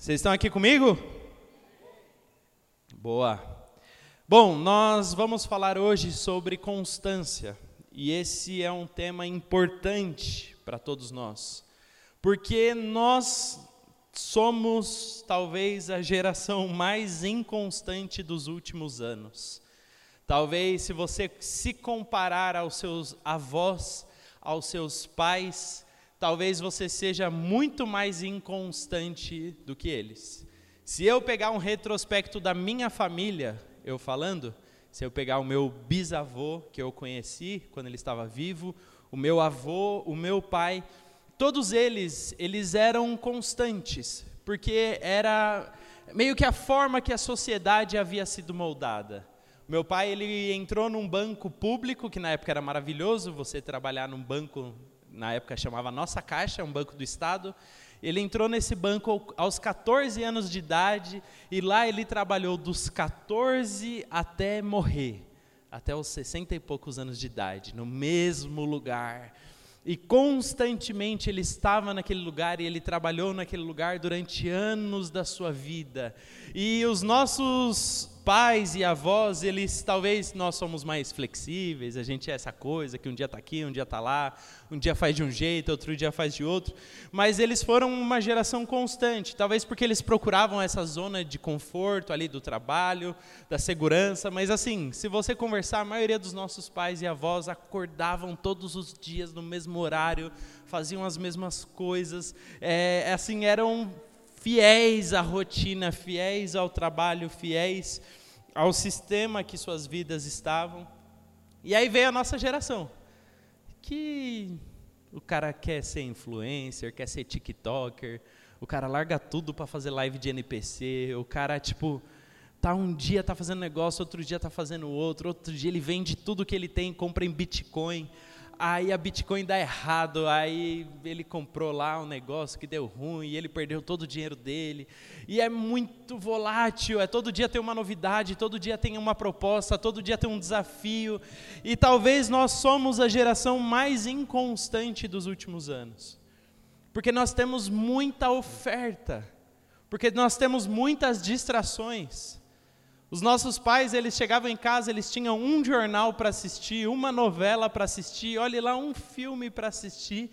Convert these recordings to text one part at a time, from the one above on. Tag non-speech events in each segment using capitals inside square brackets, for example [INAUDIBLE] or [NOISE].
Vocês estão aqui comigo? Boa. Bom, nós vamos falar hoje sobre constância. E esse é um tema importante para todos nós. Porque nós somos talvez a geração mais inconstante dos últimos anos. Talvez se você se comparar aos seus avós, aos seus pais, talvez você seja muito mais inconstante do que eles. Se eu pegar um retrospecto da minha família, eu falando, se eu pegar o meu bisavô que eu conheci quando ele estava vivo, o meu avô, o meu pai, todos eles, eles eram constantes, porque era meio que a forma que a sociedade havia sido moldada. Meu pai, ele entrou num banco público, que na época era maravilhoso, você trabalhar num banco na época chamava Nossa Caixa, um banco do Estado. Ele entrou nesse banco aos 14 anos de idade e lá ele trabalhou dos 14 até morrer, até os 60 e poucos anos de idade, no mesmo lugar. E constantemente ele estava naquele lugar e ele trabalhou naquele lugar durante anos da sua vida. E os nossos pais e avós, eles talvez nós somos mais flexíveis, a gente é essa coisa que um dia está aqui, um dia está lá, um dia faz de um jeito, outro dia faz de outro, mas eles foram uma geração constante, talvez porque eles procuravam essa zona de conforto ali do trabalho, da segurança, mas assim, se você conversar, a maioria dos nossos pais e avós acordavam todos os dias no mesmo horário, faziam as mesmas coisas, é, assim, eram fiéis à rotina, fiéis ao trabalho, fiéis ao sistema que suas vidas estavam. E aí veio a nossa geração, que o cara quer ser influencer, quer ser TikToker, o cara larga tudo para fazer live de NPC, o cara tipo tá um dia tá fazendo negócio, outro dia tá fazendo outro, outro dia ele vende tudo que ele tem, compra em Bitcoin aí a Bitcoin dá errado, aí ele comprou lá um negócio que deu ruim, ele perdeu todo o dinheiro dele, e é muito volátil, é todo dia tem uma novidade, todo dia tem uma proposta, todo dia tem um desafio, e talvez nós somos a geração mais inconstante dos últimos anos, porque nós temos muita oferta, porque nós temos muitas distrações, os nossos pais, eles chegavam em casa, eles tinham um jornal para assistir, uma novela para assistir, olhe lá, um filme para assistir.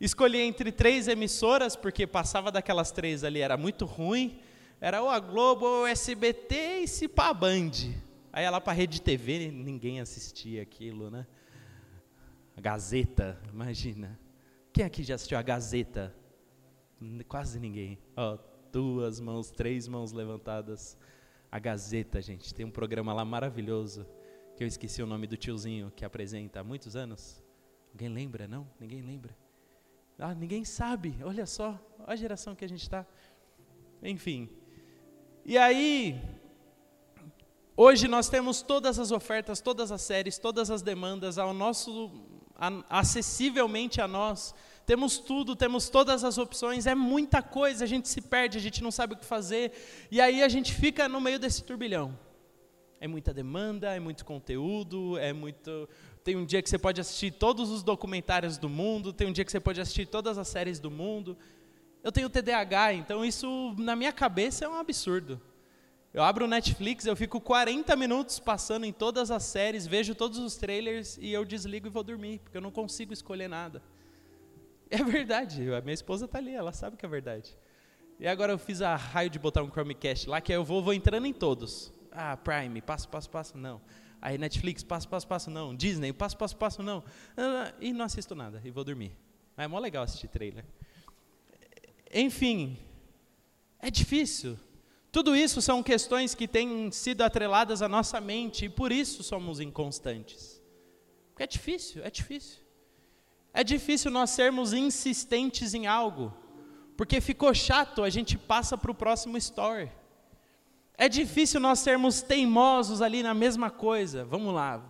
Escolhi entre três emissoras, porque passava daquelas três ali, era muito ruim. Era ou a Globo, ou o SBT e se pá, Band. Aí ia lá para a Rede TV, ninguém assistia aquilo, né? A Gazeta, imagina. Quem aqui já assistiu a Gazeta? Quase ninguém. Ó, duas mãos, três mãos levantadas a Gazeta, gente. Tem um programa lá maravilhoso, que eu esqueci o nome do tiozinho que apresenta há muitos anos. Alguém lembra? Não? Ninguém lembra? Ah, ninguém sabe. Olha só, olha a geração que a gente está. Enfim. E aí, hoje nós temos todas as ofertas, todas as séries, todas as demandas ao nosso, a, acessivelmente a nós temos tudo, temos todas as opções, é muita coisa, a gente se perde, a gente não sabe o que fazer, e aí a gente fica no meio desse turbilhão. É muita demanda, é muito conteúdo, é muito. Tem um dia que você pode assistir todos os documentários do mundo, tem um dia que você pode assistir todas as séries do mundo. Eu tenho TDAH, então isso na minha cabeça é um absurdo. Eu abro o Netflix, eu fico 40 minutos passando em todas as séries, vejo todos os trailers e eu desligo e vou dormir, porque eu não consigo escolher nada. É verdade, a minha esposa está ali, ela sabe que é verdade. E agora eu fiz a raio de botar um Chromecast lá, que eu vou, vou entrando em todos. Ah, Prime, passo, passo, passo, não. Aí Netflix, passo, passo, passo, não. Disney, passo, passo, passo, não. E não assisto nada, e vou dormir. Mas é mó legal assistir trailer. Enfim, é difícil. Tudo isso são questões que têm sido atreladas à nossa mente, e por isso somos inconstantes. Porque é difícil, é difícil. É difícil nós sermos insistentes em algo, porque ficou chato, a gente passa para o próximo story. É difícil nós sermos teimosos ali na mesma coisa. Vamos lá.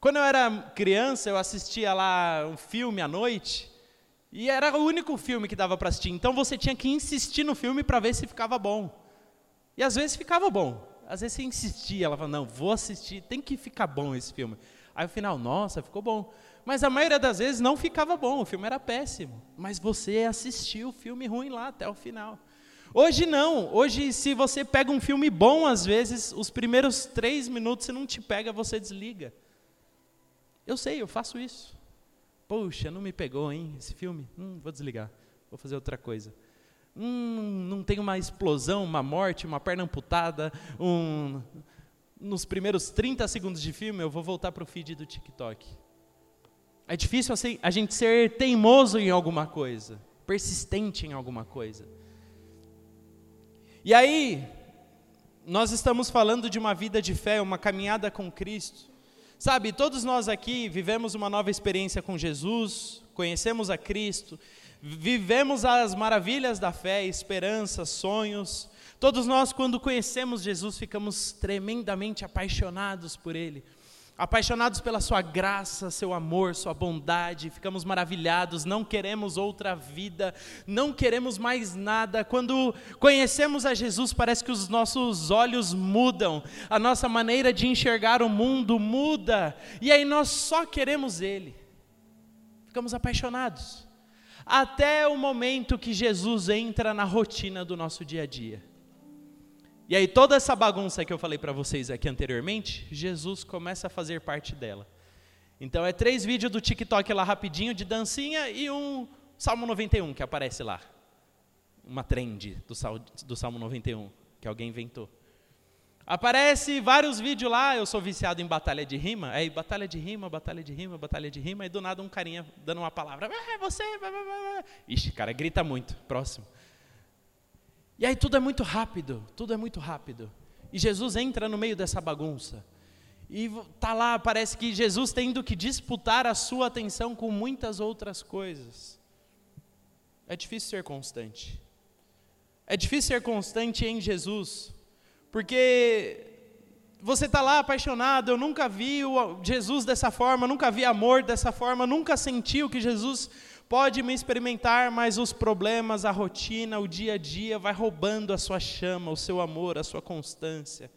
Quando eu era criança, eu assistia lá um filme à noite, e era o único filme que dava para assistir. Então você tinha que insistir no filme para ver se ficava bom. E às vezes ficava bom. Às vezes você insistia, ela falava, não, vou assistir, tem que ficar bom esse filme. Aí no final, nossa, ficou bom. Mas a maioria das vezes não ficava bom, o filme era péssimo. Mas você assistiu o filme ruim lá até o final. Hoje não. Hoje, se você pega um filme bom, às vezes, os primeiros três minutos, se não te pega, você desliga. Eu sei, eu faço isso. Poxa, não me pegou, hein, esse filme? Hum, vou desligar. Vou fazer outra coisa. Hum, não tem uma explosão, uma morte, uma perna amputada, um... Nos primeiros 30 segundos de filme, eu vou voltar para o feed do TikTok. É difícil assim, a gente ser teimoso em alguma coisa, persistente em alguma coisa. E aí, nós estamos falando de uma vida de fé, uma caminhada com Cristo. Sabe, todos nós aqui vivemos uma nova experiência com Jesus, conhecemos a Cristo, vivemos as maravilhas da fé, esperança, sonhos. Todos nós, quando conhecemos Jesus, ficamos tremendamente apaixonados por Ele apaixonados pela Sua graça, Seu amor, Sua bondade, ficamos maravilhados, não queremos outra vida, não queremos mais nada. Quando conhecemos a Jesus, parece que os nossos olhos mudam, a nossa maneira de enxergar o mundo muda, e aí nós só queremos Ele, ficamos apaixonados, até o momento que Jesus entra na rotina do nosso dia a dia. E aí toda essa bagunça que eu falei para vocês aqui anteriormente, Jesus começa a fazer parte dela. Então é três vídeos do TikTok lá rapidinho de dancinha e um Salmo 91 que aparece lá. Uma trend do, sal, do Salmo 91 que alguém inventou. Aparece vários vídeos lá, eu sou viciado em batalha de rima, aí batalha de rima, batalha de rima, batalha de rima, e do nada um carinha dando uma palavra, ah, você, ixi, cara, grita muito, próximo. E aí tudo é muito rápido, tudo é muito rápido. E Jesus entra no meio dessa bagunça. E tá lá, parece que Jesus tendo que disputar a sua atenção com muitas outras coisas. É difícil ser constante. É difícil ser constante em Jesus, porque você está lá apaixonado, eu nunca vi Jesus dessa forma, nunca vi amor dessa forma, nunca senti o que Jesus pode me experimentar, mas os problemas, a rotina, o dia a dia vai roubando a sua chama, o seu amor, a sua constância.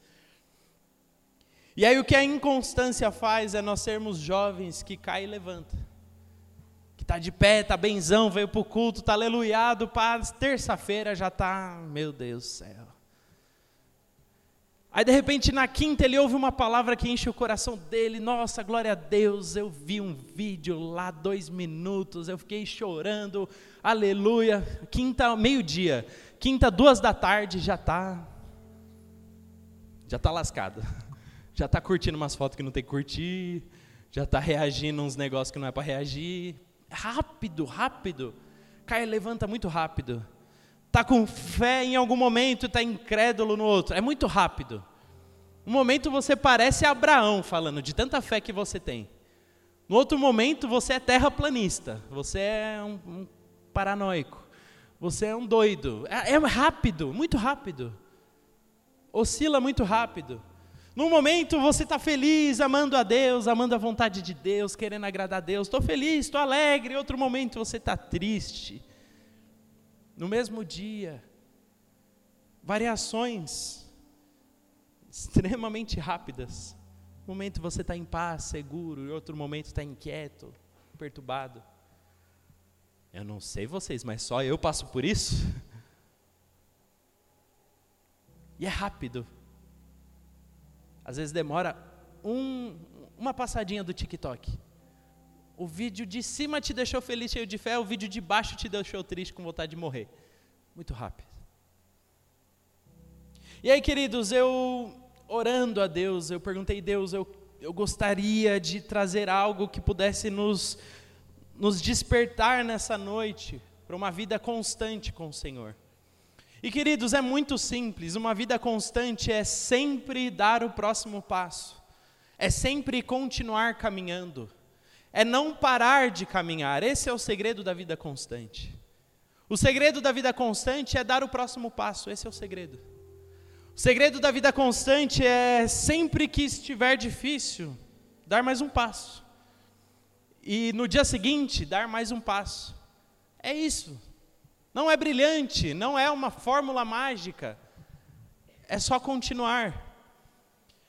E aí o que a inconstância faz é nós sermos jovens que cai e levanta. Que está de pé, está benzão, veio para o culto, está aleluiado, para terça-feira já está, meu Deus do céu. Aí de repente na quinta ele ouve uma palavra que enche o coração dele. Nossa, glória a Deus, eu vi um vídeo lá, dois minutos, eu fiquei chorando, aleluia. Quinta, meio-dia, quinta, duas da tarde, já está. Já está lascado. Já está curtindo umas fotos que não tem que curtir. Já está reagindo uns negócios que não é para reagir. Rápido, rápido. Cai levanta muito rápido está com fé em algum momento e está incrédulo no outro. É muito rápido. Um momento você parece Abraão falando de tanta fé que você tem. No outro momento você é terraplanista. Você é um, um paranoico. Você é um doido. É, é rápido, muito rápido. Oscila muito rápido. Num momento você está feliz, amando a Deus, amando a vontade de Deus, querendo agradar a Deus. Estou feliz, estou alegre. Em outro momento você está triste no mesmo dia, variações extremamente rápidas. Um momento você está em paz, seguro, e outro momento está inquieto, perturbado. Eu não sei vocês, mas só eu passo por isso. E é rápido. Às vezes demora um, uma passadinha do TikTok. O vídeo de cima te deixou feliz, cheio de fé, o vídeo de baixo te deixou triste, com vontade de morrer. Muito rápido. E aí, queridos, eu orando a Deus, eu perguntei, Deus, eu, eu gostaria de trazer algo que pudesse nos, nos despertar nessa noite para uma vida constante com o Senhor. E queridos, é muito simples, uma vida constante é sempre dar o próximo passo, é sempre continuar caminhando, é não parar de caminhar. Esse é o segredo da vida constante. O segredo da vida constante é dar o próximo passo, esse é o segredo. O segredo da vida constante é sempre que estiver difícil, dar mais um passo. E no dia seguinte, dar mais um passo. É isso. Não é brilhante, não é uma fórmula mágica. É só continuar.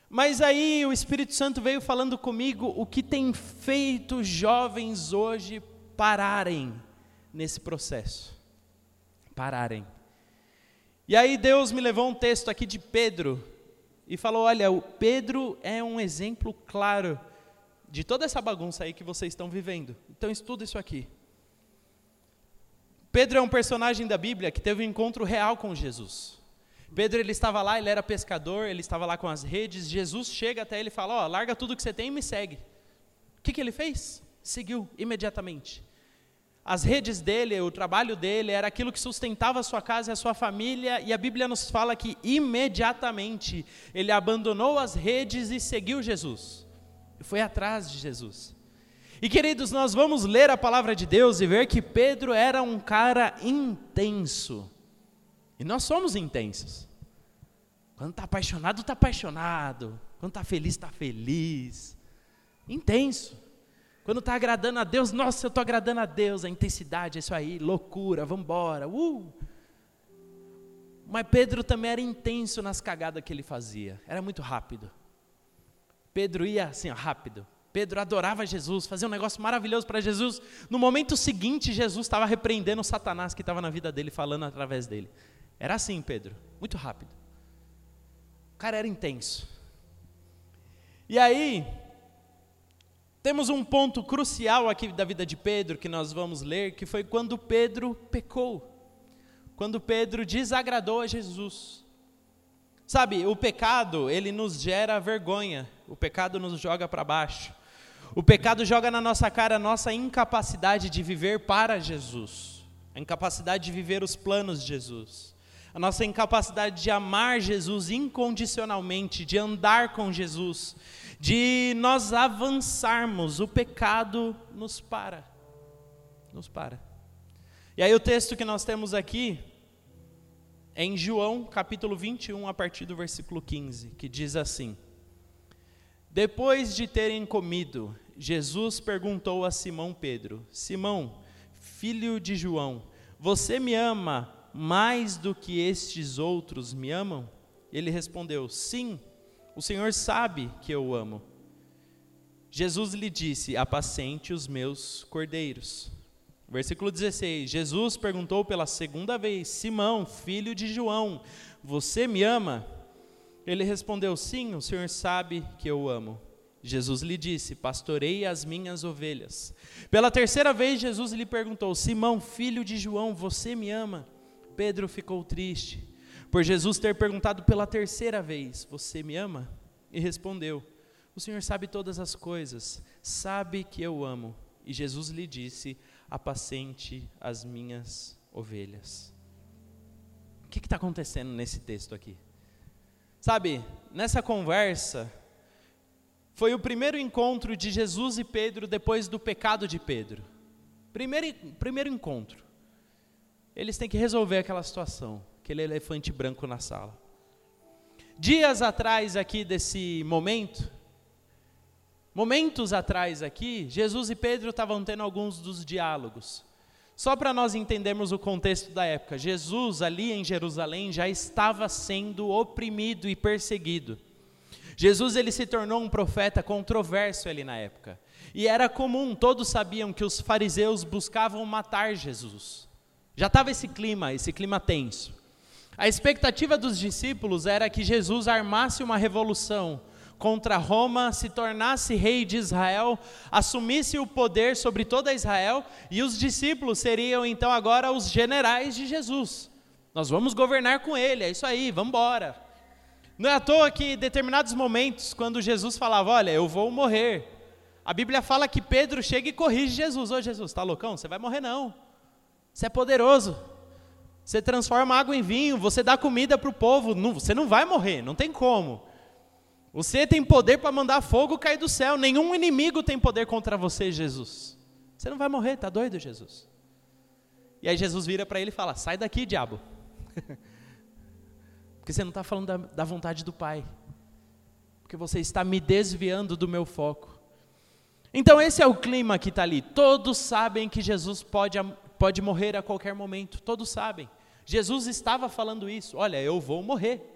Mas aí o Espírito Santo veio falando comigo o que tem feito jovens hoje pararem nesse processo. Pararem. E aí Deus me levou um texto aqui de Pedro e falou: olha, o Pedro é um exemplo claro de toda essa bagunça aí que vocês estão vivendo. Então estuda isso aqui. Pedro é um personagem da Bíblia que teve um encontro real com Jesus. Pedro ele estava lá, ele era pescador, ele estava lá com as redes. Jesus chega até ele e fala: Ó, oh, larga tudo que você tem e me segue. O que, que ele fez? Seguiu imediatamente. As redes dele, o trabalho dele era aquilo que sustentava a sua casa e a sua família, e a Bíblia nos fala que imediatamente ele abandonou as redes e seguiu Jesus. Foi atrás de Jesus. E queridos, nós vamos ler a palavra de Deus e ver que Pedro era um cara intenso. E nós somos intensos. Quando está apaixonado, está apaixonado. Quando está feliz, está feliz. Intenso. Quando está agradando a Deus, nossa, eu estou agradando a Deus. A intensidade, é isso aí, loucura, vamos embora. Uh! Mas Pedro também era intenso nas cagadas que ele fazia. Era muito rápido. Pedro ia assim, ó, rápido. Pedro adorava Jesus, fazia um negócio maravilhoso para Jesus. No momento seguinte, Jesus estava repreendendo o Satanás que estava na vida dele, falando através dele. Era assim, Pedro, muito rápido. O cara era intenso. E aí, temos um ponto crucial aqui da vida de Pedro que nós vamos ler, que foi quando Pedro pecou. Quando Pedro desagradou a Jesus. Sabe, o pecado, ele nos gera vergonha. O pecado nos joga para baixo. O pecado joga na nossa cara a nossa incapacidade de viver para Jesus. A incapacidade de viver os planos de Jesus a nossa incapacidade de amar Jesus incondicionalmente, de andar com Jesus, de nós avançarmos, o pecado nos para. Nos para. E aí o texto que nós temos aqui é em João, capítulo 21, a partir do versículo 15, que diz assim: Depois de terem comido, Jesus perguntou a Simão Pedro: Simão, filho de João, você me ama mais do que estes outros me amam? Ele respondeu: Sim, o Senhor sabe que eu amo. Jesus lhe disse: Apacente os meus cordeiros. Versículo 16: Jesus perguntou pela segunda vez: Simão, filho de João, você me ama? Ele respondeu: Sim, o Senhor sabe que eu amo. Jesus lhe disse: Pastorei as minhas ovelhas. Pela terceira vez, Jesus lhe perguntou: Simão, filho de João, você me ama? Pedro ficou triste por Jesus ter perguntado pela terceira vez: Você me ama? E respondeu: O Senhor sabe todas as coisas, sabe que eu amo. E Jesus lhe disse: Apacente as minhas ovelhas. O que está acontecendo nesse texto aqui? Sabe, nessa conversa, foi o primeiro encontro de Jesus e Pedro depois do pecado de Pedro. Primeiro, primeiro encontro eles têm que resolver aquela situação, aquele elefante branco na sala. Dias atrás aqui desse momento, momentos atrás aqui, Jesus e Pedro estavam tendo alguns dos diálogos. Só para nós entendermos o contexto da época, Jesus ali em Jerusalém já estava sendo oprimido e perseguido. Jesus ele se tornou um profeta controverso ali na época. E era comum, todos sabiam que os fariseus buscavam matar Jesus. Já estava esse clima, esse clima tenso. A expectativa dos discípulos era que Jesus armasse uma revolução contra Roma, se tornasse rei de Israel, assumisse o poder sobre toda Israel e os discípulos seriam então agora os generais de Jesus. Nós vamos governar com ele, é isso aí, vamos embora. Não é à toa que em determinados momentos, quando Jesus falava, olha, eu vou morrer, a Bíblia fala que Pedro chega e corrige Jesus. Ô Jesus, está loucão? Você vai morrer não. Você é poderoso. Você transforma água em vinho, você dá comida para o povo. Não, você não vai morrer, não tem como. Você tem poder para mandar fogo cair do céu. Nenhum inimigo tem poder contra você, Jesus. Você não vai morrer, tá doido, Jesus? E aí Jesus vira para ele e fala: Sai daqui, diabo. [LAUGHS] Porque você não está falando da, da vontade do Pai. Porque você está me desviando do meu foco. Então, esse é o clima que está ali. Todos sabem que Jesus pode pode morrer a qualquer momento, todos sabem. Jesus estava falando isso, olha, eu vou morrer.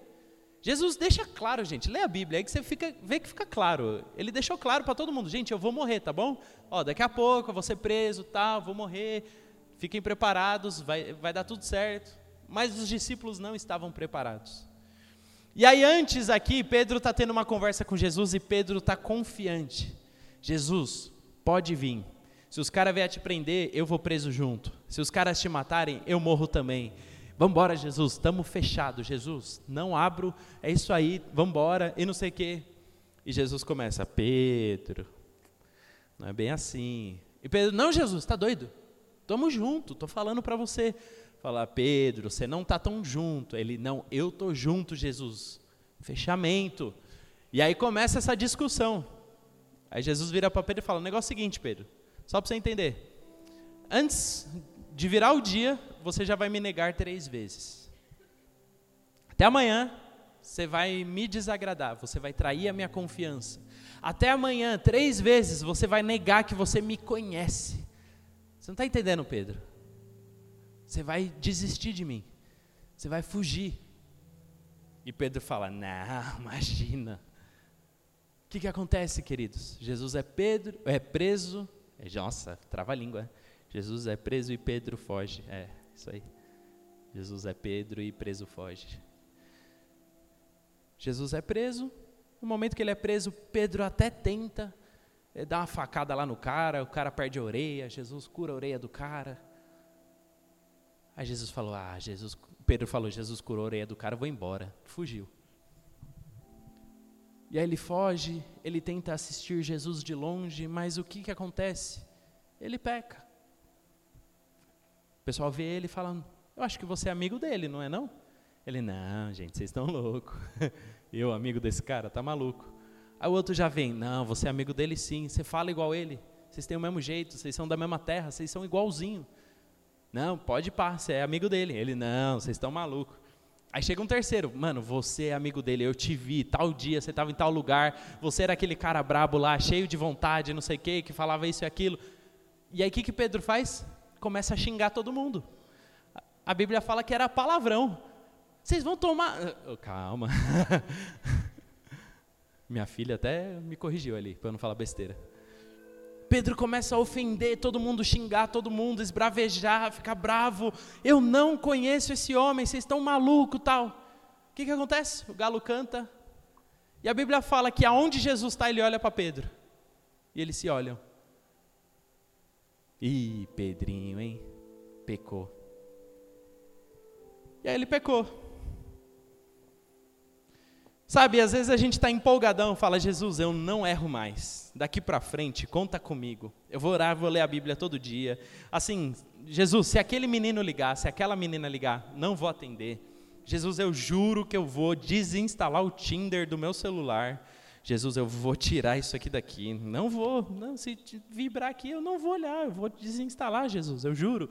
Jesus deixa claro, gente, lê a Bíblia, aí que você fica, vê que fica claro. Ele deixou claro para todo mundo, gente, eu vou morrer, tá bom? Ó, daqui a pouco eu vou ser preso, tá, vou morrer. Fiquem preparados, vai, vai dar tudo certo. mas os discípulos não estavam preparados. E aí, antes aqui, Pedro está tendo uma conversa com Jesus e Pedro está confiante. Jesus, pode vir. Se os caras vierem te prender, eu vou preso junto. Se os caras te matarem, eu morro também. Vambora, Jesus, estamos fechados. Jesus, não abro, é isso aí, vambora, e não sei o quê. E Jesus começa, Pedro, não é bem assim. E Pedro, não, Jesus, está doido? Tamo junto, tô falando para você. Fala, Pedro, você não está tão junto. Ele, não, eu tô junto, Jesus. Fechamento. E aí começa essa discussão. Aí Jesus vira para Pedro e fala: o negócio é o seguinte, Pedro, só para você entender. Antes de virar o dia, você já vai me negar três vezes. Até amanhã, você vai me desagradar, você vai trair a minha confiança. Até amanhã, três vezes, você vai negar que você me conhece. Você não está entendendo, Pedro? Você vai desistir de mim. Você vai fugir. E Pedro fala: Não, imagina. O que, que acontece, queridos? Jesus é Pedro, é preso. É, nossa, trava a língua. Jesus é preso e Pedro foge. É, isso aí. Jesus é Pedro e preso foge. Jesus é preso. No momento que ele é preso, Pedro até tenta é, dar uma facada lá no cara, o cara perde a orelha, Jesus cura a orelha do cara. Aí Jesus falou: Ah, Jesus, Pedro falou: Jesus curou a orelha do cara, vou embora. Fugiu. E aí ele foge, ele tenta assistir Jesus de longe, mas o que, que acontece? Ele peca. O pessoal vê ele e fala: Eu acho que você é amigo dele, não é não? Ele: Não, gente, vocês estão loucos. [LAUGHS] Eu, amigo desse cara, tá maluco. Aí o outro já vem: Não, você é amigo dele sim, você fala igual ele, vocês têm o mesmo jeito, vocês são da mesma terra, vocês são igualzinho. Não, pode pá, você é amigo dele. Ele, não, vocês estão malucos. Aí chega um terceiro, mano, você é amigo dele, eu te vi, tal dia, você estava em tal lugar, você era aquele cara brabo lá, cheio de vontade, não sei o quê, que falava isso e aquilo. E aí o que, que Pedro faz? Começa a xingar todo mundo. A Bíblia fala que era palavrão. Vocês vão tomar. Oh, calma. [LAUGHS] Minha filha até me corrigiu ali, para não falar besteira. Pedro começa a ofender todo mundo, xingar todo mundo, esbravejar, ficar bravo. Eu não conheço esse homem, vocês estão malucos tal. O que, que acontece? O galo canta. E a Bíblia fala que aonde Jesus está, ele olha para Pedro. E eles se olham. Ih, Pedrinho, hein? Pecou. E aí ele pecou. Sabe, às vezes a gente está empolgadão, fala, Jesus, eu não erro mais. Daqui para frente, conta comigo. Eu vou orar, vou ler a Bíblia todo dia. Assim, Jesus, se aquele menino ligar, se aquela menina ligar, não vou atender. Jesus, eu juro que eu vou desinstalar o Tinder do meu celular. Jesus, eu vou tirar isso aqui daqui. Não vou, não, se vibrar aqui, eu não vou olhar, eu vou desinstalar, Jesus, eu juro.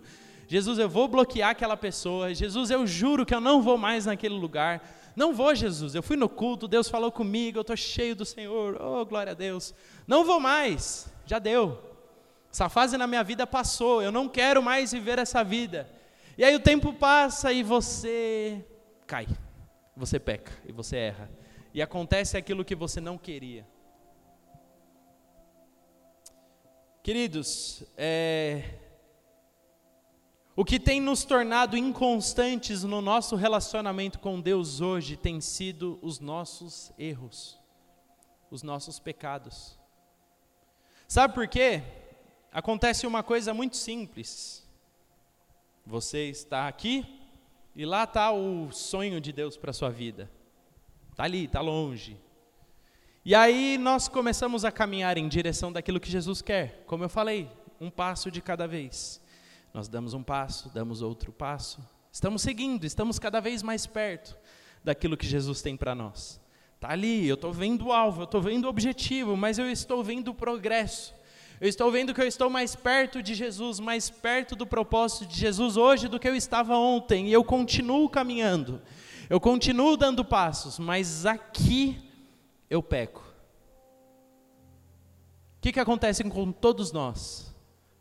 Jesus, eu vou bloquear aquela pessoa. Jesus, eu juro que eu não vou mais naquele lugar. Não vou, Jesus. Eu fui no culto, Deus falou comigo, eu estou cheio do Senhor. Oh, glória a Deus. Não vou mais. Já deu. Essa fase na minha vida passou. Eu não quero mais viver essa vida. E aí o tempo passa e você cai. Você peca e você erra. E acontece aquilo que você não queria. Queridos, é, o que tem nos tornado inconstantes no nosso relacionamento com Deus hoje tem sido os nossos erros, os nossos pecados. Sabe por quê? Acontece uma coisa muito simples. Você está aqui e lá está o sonho de Deus para a sua vida. Está ali, está longe. E aí nós começamos a caminhar em direção daquilo que Jesus quer. Como eu falei, um passo de cada vez. Nós damos um passo, damos outro passo. Estamos seguindo, estamos cada vez mais perto daquilo que Jesus tem para nós. Está ali, eu estou vendo o alvo, eu estou vendo o objetivo, mas eu estou vendo o progresso. Eu estou vendo que eu estou mais perto de Jesus, mais perto do propósito de Jesus hoje do que eu estava ontem, e eu continuo caminhando, eu continuo dando passos, mas aqui eu peco. O que, que acontece com todos nós?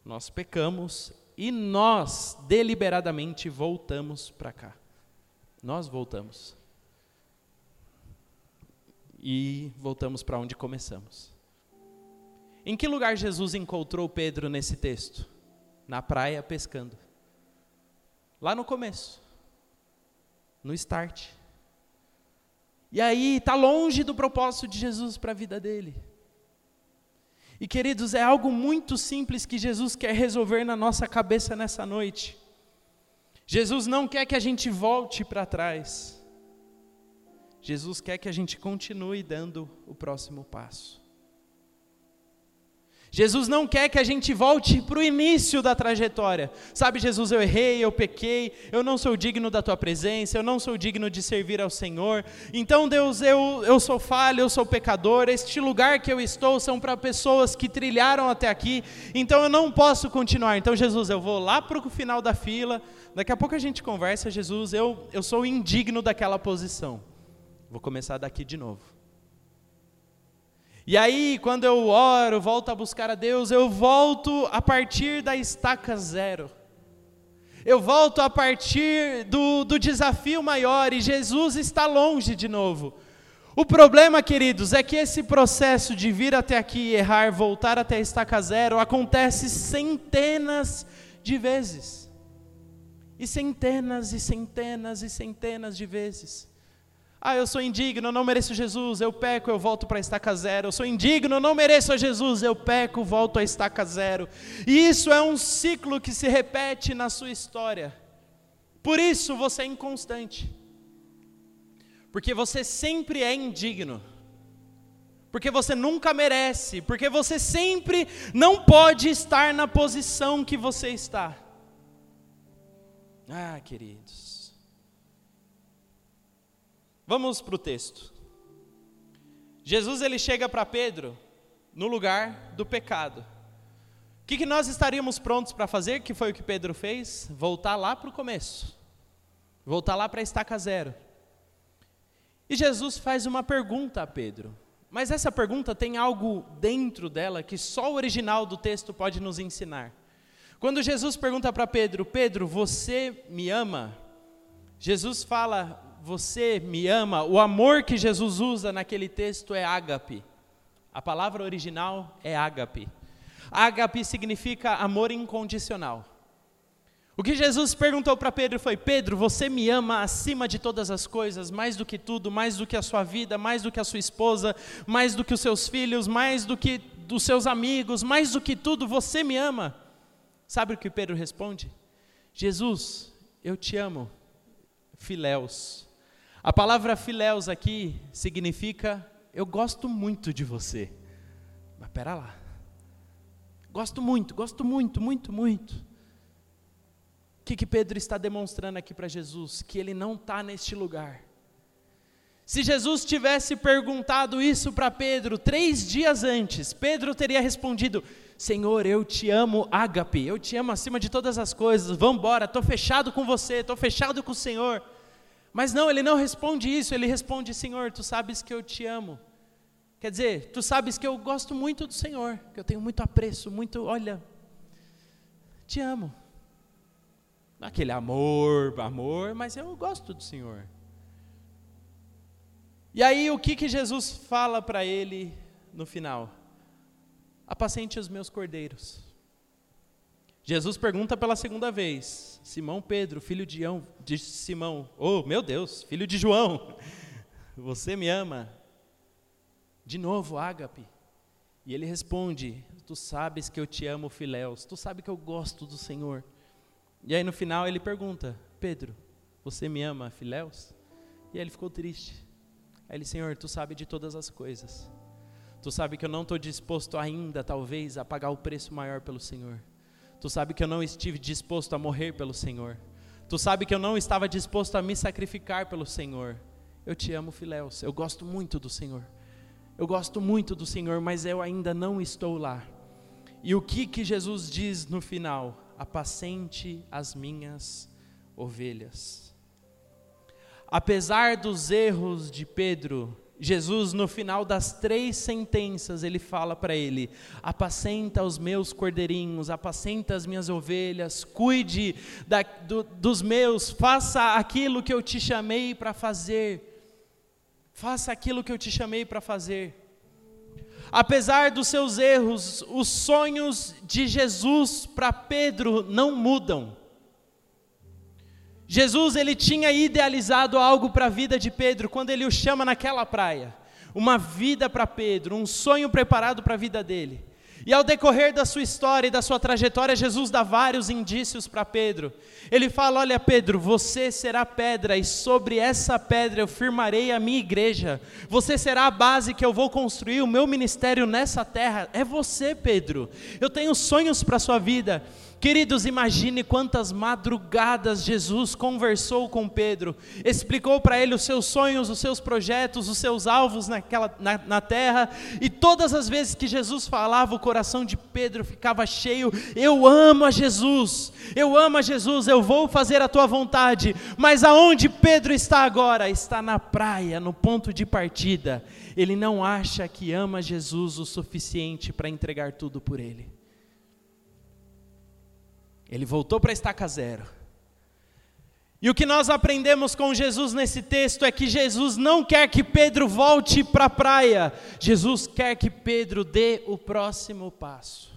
Nós pecamos e nós deliberadamente voltamos para cá. Nós voltamos. E voltamos para onde começamos. Em que lugar Jesus encontrou Pedro nesse texto? Na praia pescando. Lá no começo. no start. E aí está longe do propósito de Jesus para a vida dele. E queridos, é algo muito simples que Jesus quer resolver na nossa cabeça nessa noite. Jesus não quer que a gente volte para trás. Jesus quer que a gente continue dando o próximo passo. Jesus não quer que a gente volte para o início da trajetória. Sabe, Jesus, eu errei, eu pequei, eu não sou digno da tua presença, eu não sou digno de servir ao Senhor. Então, Deus, eu, eu sou falho, eu sou pecador. Este lugar que eu estou são para pessoas que trilharam até aqui, então eu não posso continuar. Então, Jesus, eu vou lá para o final da fila. Daqui a pouco a gente conversa, Jesus, eu, eu sou indigno daquela posição. Vou começar daqui de novo. E aí, quando eu oro, volto a buscar a Deus, eu volto a partir da estaca zero. Eu volto a partir do, do desafio maior e Jesus está longe de novo. O problema, queridos, é que esse processo de vir até aqui errar, voltar até a estaca zero, acontece centenas de vezes. E centenas e centenas e centenas de vezes. Ah, eu sou indigno, eu não mereço Jesus, eu peco, eu volto para a estaca zero. Eu sou indigno, eu não mereço a Jesus, eu peco, volto à estaca zero. E isso é um ciclo que se repete na sua história. Por isso você é inconstante. Porque você sempre é indigno. Porque você nunca merece, porque você sempre não pode estar na posição que você está. Ah, queridos. Vamos para o texto. Jesus ele chega para Pedro no lugar do pecado. O que, que nós estaríamos prontos para fazer? Que foi o que Pedro fez? Voltar lá para o começo. Voltar lá para a estaca zero. E Jesus faz uma pergunta a Pedro. Mas essa pergunta tem algo dentro dela que só o original do texto pode nos ensinar. Quando Jesus pergunta para Pedro: Pedro, você me ama? Jesus fala você me ama, o amor que Jesus usa naquele texto é ágape. A palavra original é ágape. Ágape significa amor incondicional. O que Jesus perguntou para Pedro foi: Pedro, você me ama acima de todas as coisas, mais do que tudo, mais do que a sua vida, mais do que a sua esposa, mais do que os seus filhos, mais do que dos seus amigos, mais do que tudo, você me ama. Sabe o que Pedro responde? Jesus, eu te amo, filéus. A palavra filéus aqui significa eu gosto muito de você. Mas pera lá. Gosto muito, gosto muito, muito, muito. O que, que Pedro está demonstrando aqui para Jesus? Que ele não está neste lugar. Se Jesus tivesse perguntado isso para Pedro três dias antes, Pedro teria respondido: Senhor, eu te amo, ágape, eu te amo acima de todas as coisas, vamos embora, estou fechado com você, estou fechado com o Senhor. Mas não, ele não responde isso, ele responde: Senhor, tu sabes que eu te amo. Quer dizer, tu sabes que eu gosto muito do Senhor, que eu tenho muito apreço, muito, olha, te amo. Não aquele amor, amor, mas eu gosto do Senhor. E aí o que, que Jesus fala para ele no final? Apacente os meus cordeiros. Jesus pergunta pela segunda vez: Simão Pedro, filho de, de Simão, oh meu Deus, filho de João, [LAUGHS] você me ama? De novo, ágape. E ele responde: Tu sabes que eu te amo, Filéus, tu sabes que eu gosto do Senhor. E aí no final ele pergunta: Pedro, você me ama, Filéus? E aí ele ficou triste. Aí ele, Senhor, tu sabes de todas as coisas. Tu sabe que eu não estou disposto ainda, talvez, a pagar o preço maior pelo Senhor. Tu sabe que eu não estive disposto a morrer pelo Senhor. Tu sabe que eu não estava disposto a me sacrificar pelo Senhor. Eu te amo, Filéus. Eu gosto muito do Senhor. Eu gosto muito do Senhor, mas eu ainda não estou lá. E o que que Jesus diz no final? Apacente as minhas ovelhas. Apesar dos erros de Pedro, Jesus, no final das três sentenças, ele fala para ele: apacenta os meus cordeirinhos, apacenta as minhas ovelhas, cuide da, do, dos meus, faça aquilo que eu te chamei para fazer. Faça aquilo que eu te chamei para fazer. Apesar dos seus erros, os sonhos de Jesus para Pedro não mudam. Jesus ele tinha idealizado algo para a vida de Pedro quando ele o chama naquela praia. Uma vida para Pedro, um sonho preparado para a vida dele. E ao decorrer da sua história e da sua trajetória, Jesus dá vários indícios para Pedro. Ele fala: Olha, Pedro, você será pedra, e sobre essa pedra eu firmarei a minha igreja. Você será a base que eu vou construir o meu ministério nessa terra. É você, Pedro. Eu tenho sonhos para a sua vida. Queridos, imagine quantas madrugadas Jesus conversou com Pedro, explicou para ele os seus sonhos, os seus projetos, os seus alvos naquela, na, na terra, e todas as vezes que Jesus falava, o coração de Pedro ficava cheio. Eu amo a Jesus, eu amo a Jesus, eu vou fazer a tua vontade. Mas aonde Pedro está agora? Está na praia, no ponto de partida. Ele não acha que ama Jesus o suficiente para entregar tudo por ele. Ele voltou para a estaca zero. E o que nós aprendemos com Jesus nesse texto é que Jesus não quer que Pedro volte para a praia, Jesus quer que Pedro dê o próximo passo.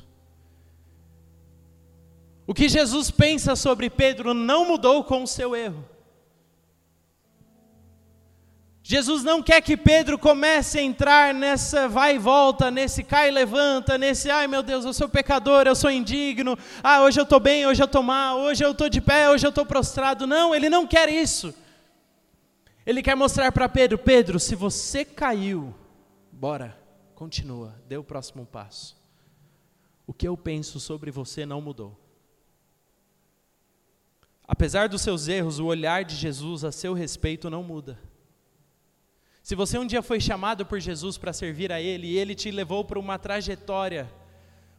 O que Jesus pensa sobre Pedro não mudou com o seu erro. Jesus não quer que Pedro comece a entrar nessa vai e volta, nesse cai e levanta, nesse ai meu Deus, eu sou pecador, eu sou indigno, ah, hoje eu estou bem, hoje eu estou mal, hoje eu estou de pé, hoje eu estou prostrado. Não, ele não quer isso. Ele quer mostrar para Pedro: Pedro, se você caiu, bora, continua, dê o próximo passo. O que eu penso sobre você não mudou. Apesar dos seus erros, o olhar de Jesus a seu respeito não muda. Se você um dia foi chamado por Jesus para servir a Ele e Ele te levou para uma trajetória,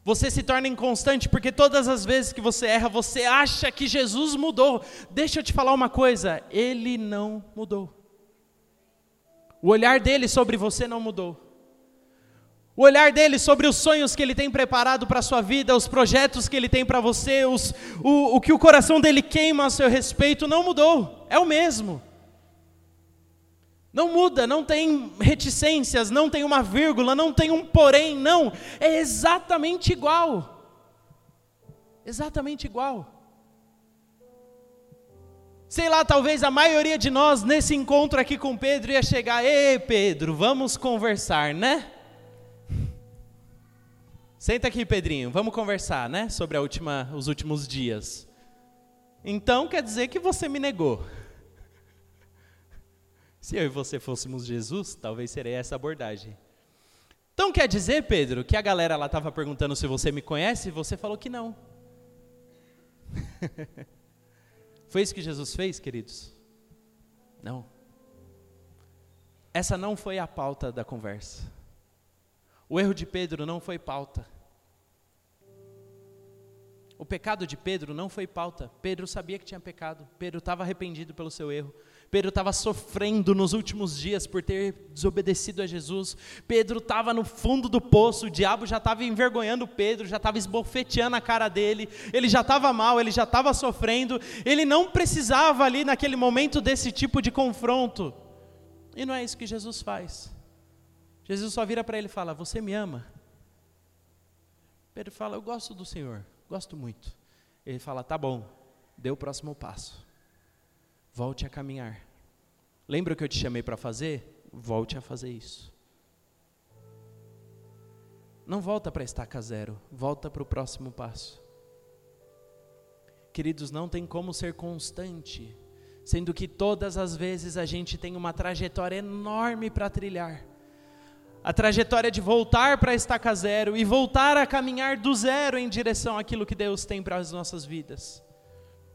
você se torna inconstante porque todas as vezes que você erra, você acha que Jesus mudou. Deixa eu te falar uma coisa: Ele não mudou. O olhar dele sobre você não mudou. O olhar dele sobre os sonhos que ele tem preparado para a sua vida, os projetos que ele tem para você, os, o, o que o coração dele queima a seu respeito, não mudou. É o mesmo. Não muda, não tem reticências, não tem uma vírgula, não tem um porém, não. É exatamente igual. Exatamente igual. Sei lá, talvez a maioria de nós nesse encontro aqui com Pedro ia chegar, ei Pedro, vamos conversar, né? Senta aqui, Pedrinho, vamos conversar, né? Sobre última, os últimos dias. Então quer dizer que você me negou. Se eu e você fôssemos Jesus, talvez seria essa abordagem. Então quer dizer, Pedro, que a galera lá estava perguntando se você me conhece e você falou que não. [LAUGHS] foi isso que Jesus fez, queridos? Não. Essa não foi a pauta da conversa. O erro de Pedro não foi pauta. O pecado de Pedro não foi pauta. Pedro sabia que tinha pecado. Pedro estava arrependido pelo seu erro. Pedro estava sofrendo nos últimos dias por ter desobedecido a Jesus. Pedro estava no fundo do poço, o diabo já estava envergonhando Pedro, já estava esbofeteando a cara dele, ele já estava mal, ele já estava sofrendo, ele não precisava ali naquele momento desse tipo de confronto. E não é isso que Jesus faz. Jesus só vira para ele e fala: Você me ama? Pedro fala: Eu gosto do Senhor, gosto muito. Ele fala: Tá bom, dê o próximo passo. Volte a caminhar. Lembra o que eu te chamei para fazer? Volte a fazer isso. Não volta para estaca zero, volta para o próximo passo. Queridos, não tem como ser constante, sendo que todas as vezes a gente tem uma trajetória enorme para trilhar. A trajetória de voltar para a estaca zero e voltar a caminhar do zero em direção àquilo que Deus tem para as nossas vidas.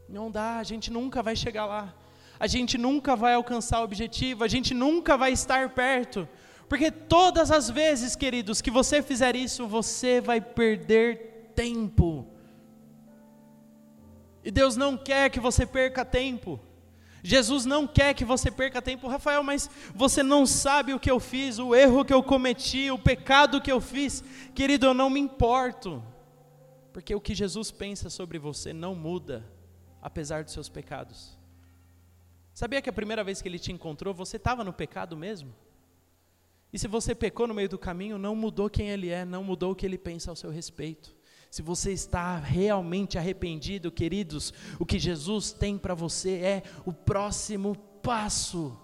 Não dá, a gente nunca vai chegar lá a gente nunca vai alcançar o objetivo, a gente nunca vai estar perto. Porque todas as vezes, queridos, que você fizer isso, você vai perder tempo. E Deus não quer que você perca tempo. Jesus não quer que você perca tempo, Rafael, mas você não sabe o que eu fiz, o erro que eu cometi, o pecado que eu fiz. Querido, eu não me importo, porque o que Jesus pensa sobre você não muda, apesar dos seus pecados. Sabia que a primeira vez que ele te encontrou, você estava no pecado mesmo? E se você pecou no meio do caminho, não mudou quem ele é, não mudou o que ele pensa ao seu respeito. Se você está realmente arrependido, queridos, o que Jesus tem para você é o próximo passo.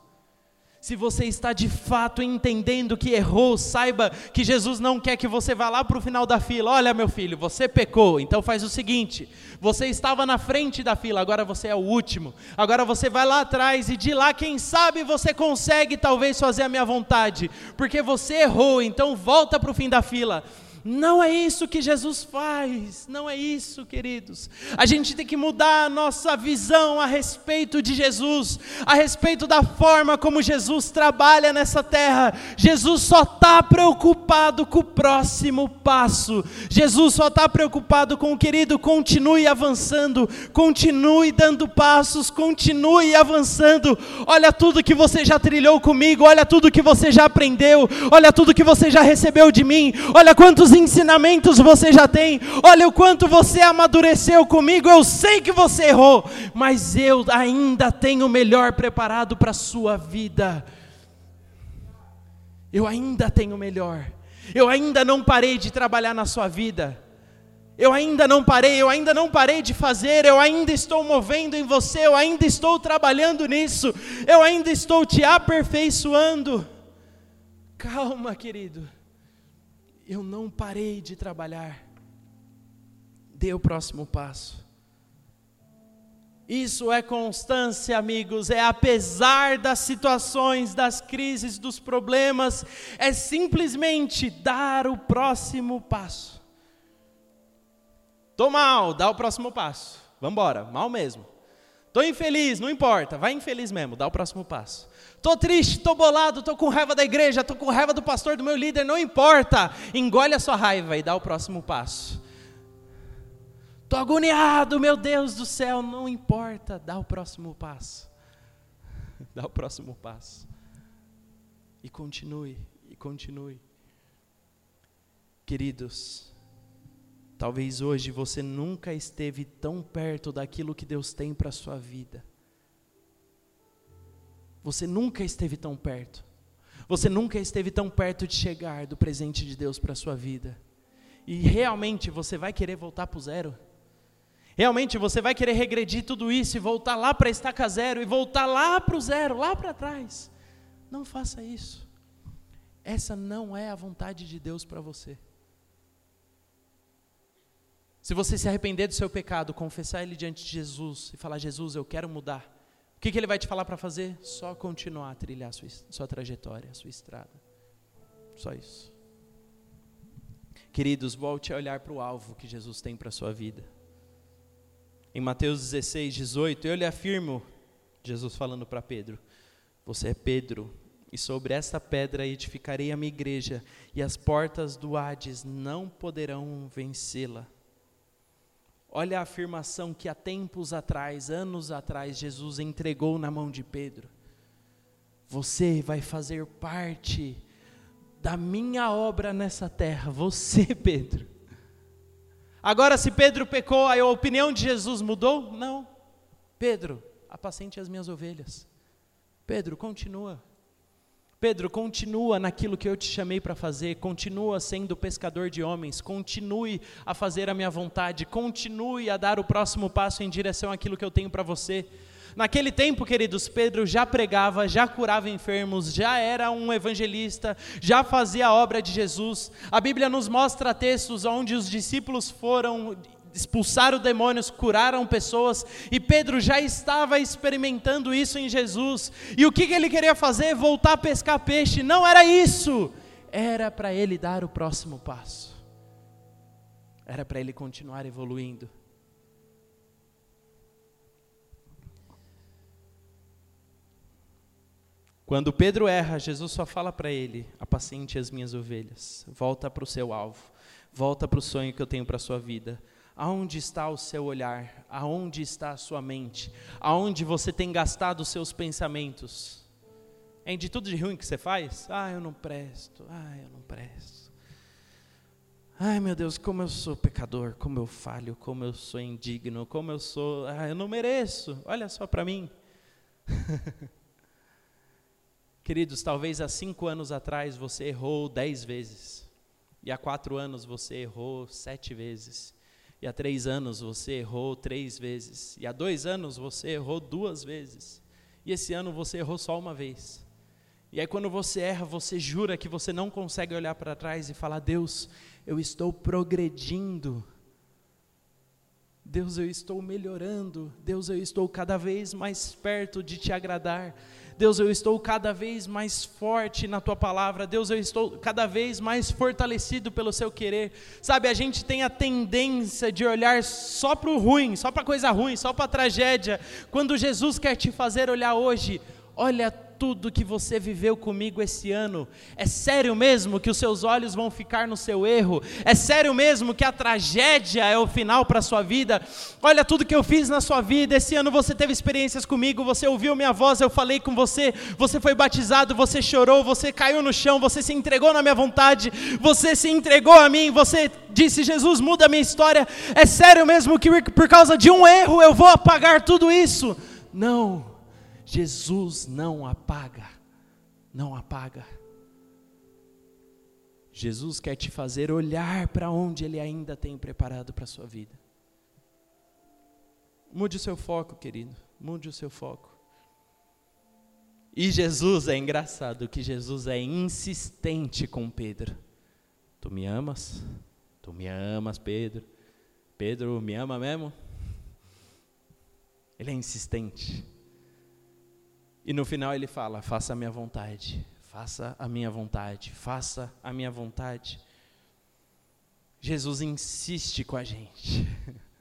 Se você está de fato entendendo que errou, saiba que Jesus não quer que você vá lá para o final da fila. Olha, meu filho, você pecou, então faz o seguinte: você estava na frente da fila, agora você é o último. Agora você vai lá atrás e de lá, quem sabe você consegue talvez fazer a minha vontade, porque você errou, então volta para o fim da fila. Não é isso que Jesus faz, não é isso, queridos. A gente tem que mudar a nossa visão a respeito de Jesus, a respeito da forma como Jesus trabalha nessa terra. Jesus só está preocupado com o próximo passo, Jesus só está preocupado com o querido, continue avançando, continue dando passos, continue avançando. Olha tudo que você já trilhou comigo, olha tudo que você já aprendeu, olha tudo que você já recebeu de mim, olha quantos ensinamentos você já tem, olha o quanto você amadureceu comigo. Eu sei que você errou, mas eu ainda tenho o melhor preparado para a sua vida. Eu ainda tenho o melhor. Eu ainda não parei de trabalhar na sua vida. Eu ainda não parei, eu ainda não parei de fazer, eu ainda estou movendo em você, eu ainda estou trabalhando nisso, eu ainda estou te aperfeiçoando. Calma, querido eu não parei de trabalhar. Dê o próximo passo. Isso é constância, amigos, é apesar das situações, das crises, dos problemas, é simplesmente dar o próximo passo. Tô mal, dá o próximo passo. Vamos embora, mal mesmo. Tô infeliz, não importa, vai infeliz mesmo, dá o próximo passo. Estou triste, estou bolado, estou com raiva da igreja, estou com raiva do pastor, do meu líder, não importa. Engole a sua raiva e dá o próximo passo. Estou agoniado, meu Deus do céu, não importa, dá o próximo passo. [LAUGHS] Dá o próximo passo. E continue, e continue. Queridos, talvez hoje você nunca esteve tão perto daquilo que Deus tem para sua vida. Você nunca esteve tão perto. Você nunca esteve tão perto de chegar do presente de Deus para a sua vida. E realmente você vai querer voltar para o zero? Realmente você vai querer regredir tudo isso e voltar lá para a estaca zero e voltar lá para o zero, lá para trás? Não faça isso. Essa não é a vontade de Deus para você. Se você se arrepender do seu pecado, confessar ele diante de Jesus e falar: Jesus, eu quero mudar que, que ele vai te falar para fazer? Só continuar a trilhar a sua, sua trajetória, a sua estrada. Só isso. Queridos, volte a olhar para o alvo que Jesus tem para a sua vida. Em Mateus 16, 18, eu lhe afirmo, Jesus falando para Pedro: Você é Pedro, e sobre esta pedra edificarei a minha igreja, e as portas do Hades não poderão vencê-la. Olha a afirmação que há tempos atrás, anos atrás, Jesus entregou na mão de Pedro. Você vai fazer parte da minha obra nessa terra, você, [LAUGHS] Pedro. Agora, se Pedro pecou, a opinião de Jesus mudou? Não. Pedro, apacente as minhas ovelhas. Pedro, continua. Pedro, continua naquilo que eu te chamei para fazer, continua sendo pescador de homens, continue a fazer a minha vontade, continue a dar o próximo passo em direção àquilo que eu tenho para você. Naquele tempo, queridos, Pedro já pregava, já curava enfermos, já era um evangelista, já fazia a obra de Jesus. A Bíblia nos mostra textos onde os discípulos foram expulsaram demônios, curaram pessoas, e Pedro já estava experimentando isso em Jesus. E o que, que ele queria fazer? Voltar a pescar peixe. Não era isso. Era para ele dar o próximo passo. Era para ele continuar evoluindo. Quando Pedro erra, Jesus só fala para ele: apacente as minhas ovelhas, volta para o seu alvo, volta para o sonho que eu tenho para a sua vida. Aonde está o seu olhar? Aonde está a sua mente? Aonde você tem gastado os seus pensamentos? É de tudo de ruim que você faz? Ah, eu não presto. Ah, eu não presto. Ai, meu Deus, como eu sou pecador, como eu falho, como eu sou indigno, como eu sou. Ah, eu não mereço. Olha só para mim. [LAUGHS] Queridos, talvez há cinco anos atrás você errou dez vezes. E há quatro anos você errou sete vezes. E há três anos você errou três vezes. E há dois anos você errou duas vezes. E esse ano você errou só uma vez. E aí, quando você erra, você jura que você não consegue olhar para trás e falar: Deus, eu estou progredindo. Deus, eu estou melhorando. Deus, eu estou cada vez mais perto de te agradar. Deus, eu estou cada vez mais forte na tua palavra. Deus, eu estou cada vez mais fortalecido pelo seu querer. Sabe, a gente tem a tendência de olhar só para o ruim, só para coisa ruim, só para a tragédia. Quando Jesus quer te fazer olhar hoje, olha tudo que você viveu comigo esse ano. É sério mesmo que os seus olhos vão ficar no seu erro? É sério mesmo que a tragédia é o final para a sua vida? Olha tudo que eu fiz na sua vida. Esse ano você teve experiências comigo, você ouviu minha voz, eu falei com você, você foi batizado, você chorou, você caiu no chão, você se entregou na minha vontade, você se entregou a mim, você disse: Jesus, muda a minha história. É sério mesmo que por causa de um erro eu vou apagar tudo isso? Não. Jesus não apaga, não apaga. Jesus quer te fazer olhar para onde Ele ainda tem preparado para a sua vida. Mude o seu foco, querido, mude o seu foco. E Jesus é engraçado que Jesus é insistente com Pedro. Tu me amas? Tu me amas, Pedro? Pedro me ama mesmo? Ele é insistente. E no final ele fala: faça a minha vontade, faça a minha vontade, faça a minha vontade. Jesus insiste com a gente.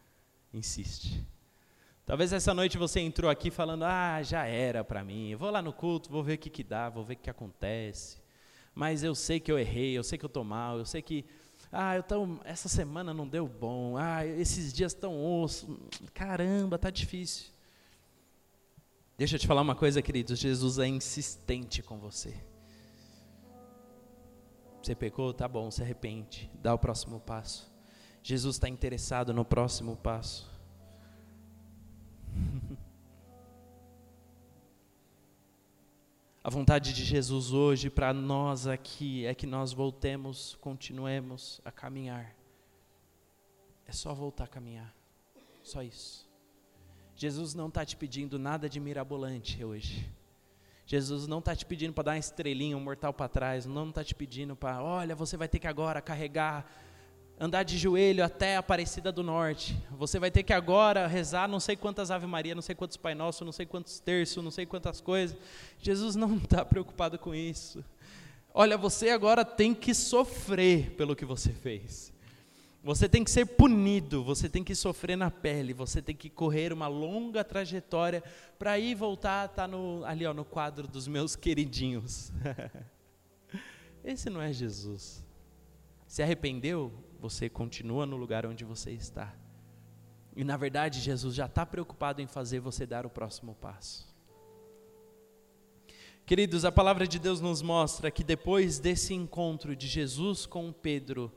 [LAUGHS] insiste. Talvez essa noite você entrou aqui falando: ah, já era para mim, eu vou lá no culto, vou ver o que, que dá, vou ver o que acontece. Mas eu sei que eu errei, eu sei que eu estou mal, eu sei que ah, eu tô, essa semana não deu bom. Ah, esses dias estão osso. Caramba, tá difícil. Deixa eu te falar uma coisa, queridos. Jesus é insistente com você. Você pecou? Tá bom, se arrepende. Dá o próximo passo. Jesus está interessado no próximo passo. [LAUGHS] A vontade de Jesus hoje para nós aqui é que nós voltemos, continuemos a caminhar. É só voltar a caminhar. Só isso. Jesus não está te pedindo nada de mirabolante hoje. Jesus não está te pedindo para dar uma estrelinha, um mortal para trás. Não está te pedindo para, olha, você vai ter que agora carregar, andar de joelho até a Aparecida do Norte. Você vai ter que agora rezar não sei quantas Ave Maria, não sei quantos Pai Nosso, não sei quantos terços, não sei quantas coisas. Jesus não está preocupado com isso. Olha, você agora tem que sofrer pelo que você fez. Você tem que ser punido, você tem que sofrer na pele, você tem que correr uma longa trajetória para ir voltar tá no, ali ó, no quadro dos meus [LAUGHS] queridinhos. [LAUGHS] Esse não é Jesus. Se arrependeu, você continua no lugar onde você está. E na verdade, Jesus já está preocupado em fazer você dar o próximo passo. Queridos, a palavra de Deus nos mostra que depois desse encontro de Jesus com Pedro,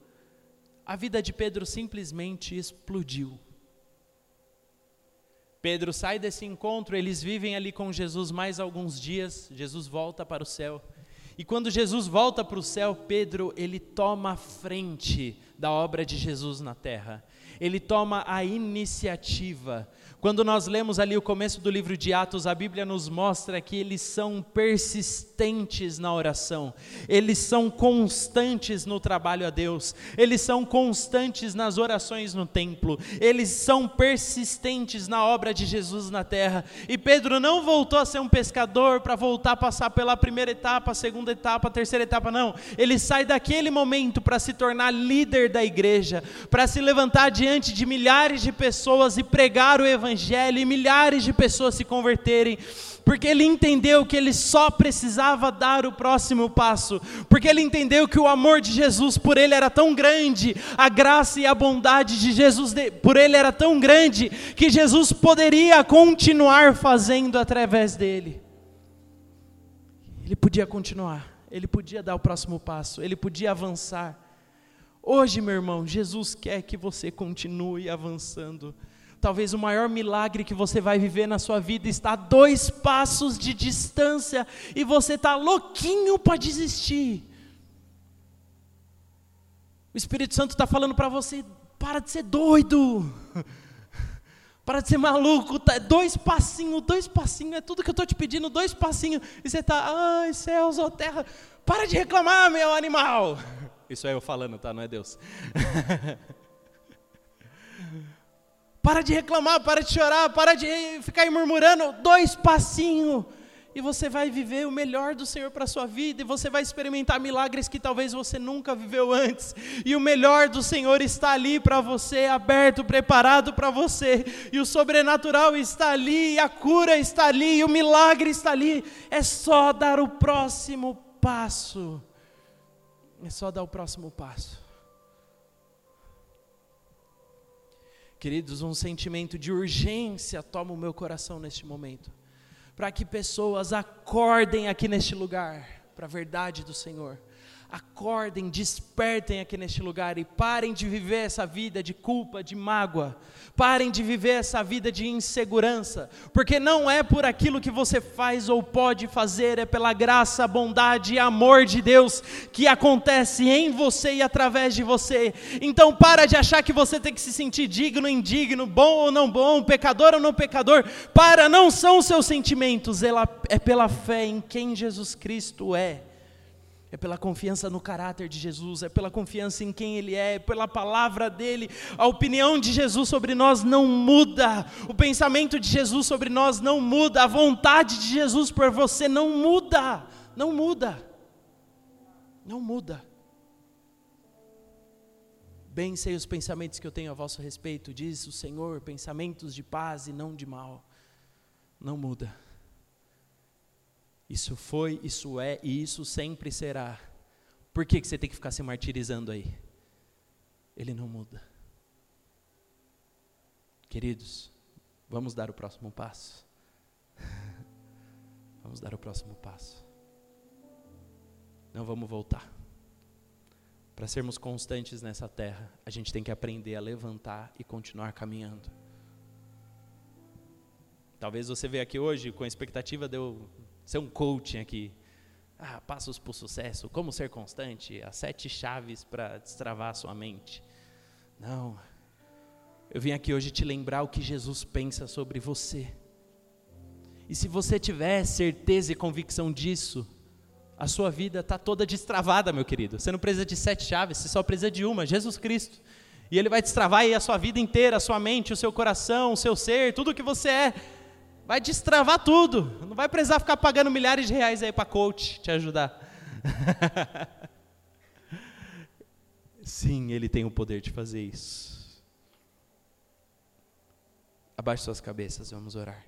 a vida de Pedro simplesmente explodiu. Pedro sai desse encontro, eles vivem ali com Jesus mais alguns dias, Jesus volta para o céu. E quando Jesus volta para o céu, Pedro, ele toma a frente da obra de Jesus na terra. Ele toma a iniciativa. Quando nós lemos ali o começo do livro de Atos, a Bíblia nos mostra que eles são persistentes na oração, eles são constantes no trabalho a Deus, eles são constantes nas orações no templo, eles são persistentes na obra de Jesus na terra. E Pedro não voltou a ser um pescador para voltar a passar pela primeira etapa, segunda etapa, terceira etapa, não. Ele sai daquele momento para se tornar líder da igreja, para se levantar diante de milhares de pessoas e pregar o evangelho evangelho e milhares de pessoas se converterem, porque ele entendeu que ele só precisava dar o próximo passo, porque ele entendeu que o amor de Jesus por ele era tão grande, a graça e a bondade de Jesus por ele era tão grande, que Jesus poderia continuar fazendo através dele. Ele podia continuar, ele podia dar o próximo passo, ele podia avançar. Hoje, meu irmão, Jesus quer que você continue avançando. Talvez o maior milagre que você vai viver na sua vida está a dois passos de distância e você está louquinho para desistir. O Espírito Santo está falando para você: para de ser doido. [LAUGHS] Para de ser maluco, tá, dois passinhos, dois passinhos, é tudo que eu estou te pedindo, dois passinhos, e você está, ai céus, ó terra, para de reclamar, meu animal. Isso é eu falando, tá? Não é Deus. [LAUGHS] para de reclamar, para de chorar, para de ficar aí murmurando, dois passinhos e você vai viver o melhor do Senhor para a sua vida, e você vai experimentar milagres que talvez você nunca viveu antes, e o melhor do Senhor está ali para você, aberto, preparado para você, e o sobrenatural está ali, e a cura está ali, e o milagre está ali, é só dar o próximo passo. É só dar o próximo passo. Queridos, um sentimento de urgência toma o meu coração neste momento para que pessoas acordem aqui neste lugar para a verdade do Senhor acordem, despertem aqui neste lugar e parem de viver essa vida de culpa, de mágoa, parem de viver essa vida de insegurança, porque não é por aquilo que você faz ou pode fazer, é pela graça, bondade e amor de Deus que acontece em você e através de você. Então para de achar que você tem que se sentir digno, indigno, bom ou não bom, pecador ou não pecador. Para, não são os seus sentimentos, é pela fé em quem Jesus Cristo é é pela confiança no caráter de Jesus, é pela confiança em quem Ele é, é pela palavra dele. A opinião de Jesus sobre nós não muda, o pensamento de Jesus sobre nós não muda, a vontade de Jesus por você não muda, não muda, não muda. Bem sei os pensamentos que eu tenho a vosso respeito, diz o Senhor, pensamentos de paz e não de mal. Não muda. Isso foi, isso é e isso sempre será. Por que, que você tem que ficar se martirizando aí? Ele não muda. Queridos, vamos dar o próximo passo. [LAUGHS] vamos dar o próximo passo. Não vamos voltar. Para sermos constantes nessa terra, a gente tem que aprender a levantar e continuar caminhando. Talvez você veja aqui hoje com a expectativa de eu ser um coaching aqui. Ah, passos para o sucesso, como ser constante, as sete chaves para destravar a sua mente. Não. Eu vim aqui hoje te lembrar o que Jesus pensa sobre você. E se você tiver certeza e convicção disso, a sua vida está toda destravada, meu querido. Você não precisa de sete chaves, você só precisa de uma, Jesus Cristo. E Ele vai destravar aí a sua vida inteira, a sua mente, o seu coração, o seu ser, tudo o que você é. Vai destravar tudo. Não vai precisar ficar pagando milhares de reais aí para coach te ajudar. [LAUGHS] Sim, ele tem o poder de fazer isso. Abaixe suas cabeças, vamos orar.